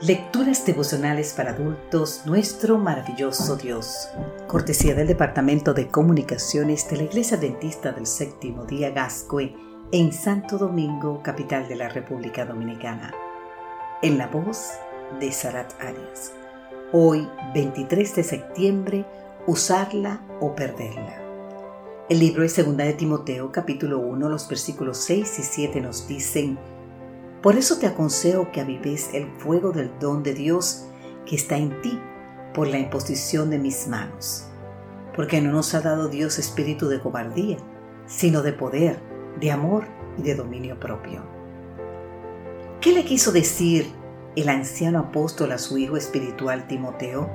Lecturas devocionales para adultos, nuestro maravilloso Dios. Cortesía del Departamento de Comunicaciones de la Iglesia Dentista del Séptimo Día Gascue en Santo Domingo, capital de la República Dominicana. En la voz de Sarat Arias. Hoy, 23 de septiembre, usarla o perderla. El libro de Segunda de Timoteo, capítulo 1, los versículos 6 y 7 nos dicen, por eso te aconsejo que avives el fuego del don de Dios que está en ti por la imposición de mis manos. Porque no nos ha dado Dios espíritu de cobardía, sino de poder, de amor y de dominio propio. ¿Qué le quiso decir el anciano apóstol a su hijo espiritual Timoteo?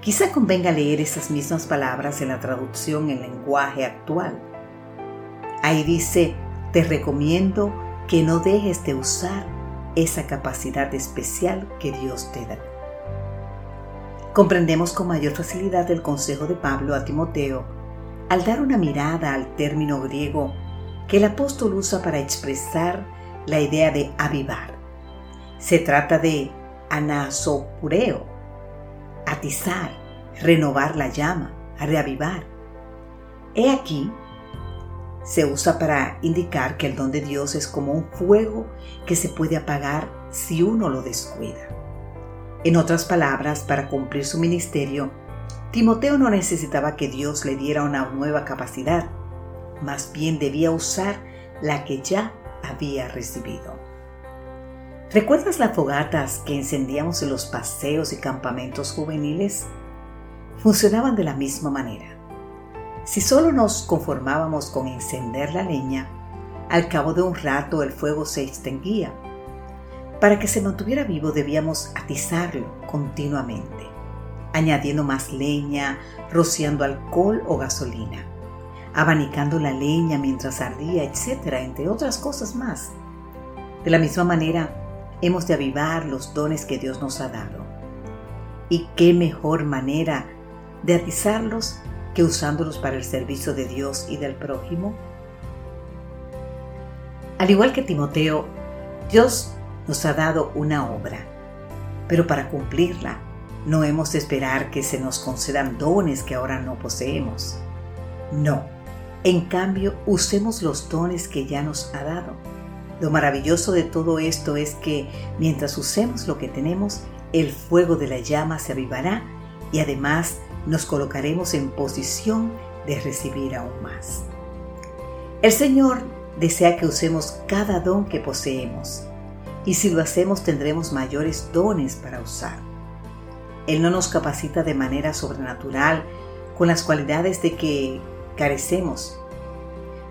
Quizá convenga leer esas mismas palabras en la traducción en lenguaje actual. Ahí dice, te recomiendo que no dejes de usar esa capacidad especial que Dios te da. Comprendemos con mayor facilidad el consejo de Pablo a Timoteo al dar una mirada al término griego que el apóstol usa para expresar la idea de avivar. Se trata de anasopureo, atizar, renovar la llama, reavivar. He aquí se usa para indicar que el don de Dios es como un fuego que se puede apagar si uno lo descuida. En otras palabras, para cumplir su ministerio, Timoteo no necesitaba que Dios le diera una nueva capacidad, más bien debía usar la que ya había recibido. ¿Recuerdas las fogatas que encendíamos en los paseos y campamentos juveniles? Funcionaban de la misma manera. Si solo nos conformábamos con encender la leña, al cabo de un rato el fuego se extinguía. Para que se mantuviera vivo debíamos atizarlo continuamente, añadiendo más leña, rociando alcohol o gasolina, abanicando la leña mientras ardía, etc., entre otras cosas más. De la misma manera, hemos de avivar los dones que Dios nos ha dado. ¿Y qué mejor manera de atizarlos que usándolos para el servicio de Dios y del prójimo? Al igual que Timoteo, Dios nos ha dado una obra, pero para cumplirla no hemos de esperar que se nos concedan dones que ahora no poseemos. No, en cambio usemos los dones que ya nos ha dado. Lo maravilloso de todo esto es que mientras usemos lo que tenemos, el fuego de la llama se avivará y además nos colocaremos en posición de recibir aún más. El Señor desea que usemos cada don que poseemos y si lo hacemos tendremos mayores dones para usar. Él no nos capacita de manera sobrenatural con las cualidades de que carecemos,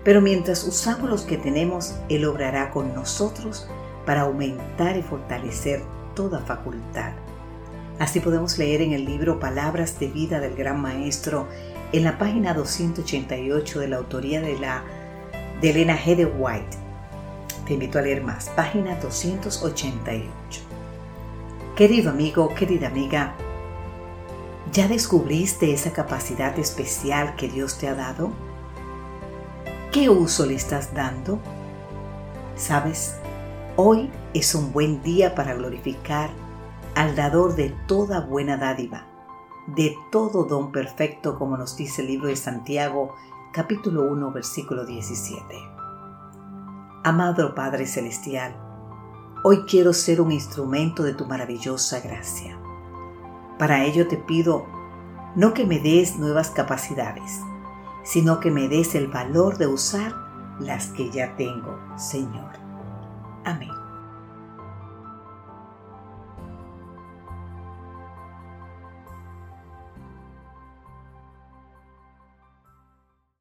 pero mientras usamos los que tenemos, Él obrará con nosotros para aumentar y fortalecer toda facultad. Así podemos leer en el libro Palabras de Vida del Gran Maestro, en la página 288 de la autoría de, la, de Elena G. White. Te invito a leer más, página 288. Querido amigo, querida amiga, ¿ya descubriste esa capacidad especial que Dios te ha dado? ¿Qué uso le estás dando? ¿Sabes? Hoy es un buen día para glorificar al dador de toda buena dádiva, de todo don perfecto, como nos dice el libro de Santiago, capítulo 1, versículo 17. Amado Padre Celestial, hoy quiero ser un instrumento de tu maravillosa gracia. Para ello te pido no que me des nuevas capacidades, sino que me des el valor de usar las que ya tengo, Señor. Amén.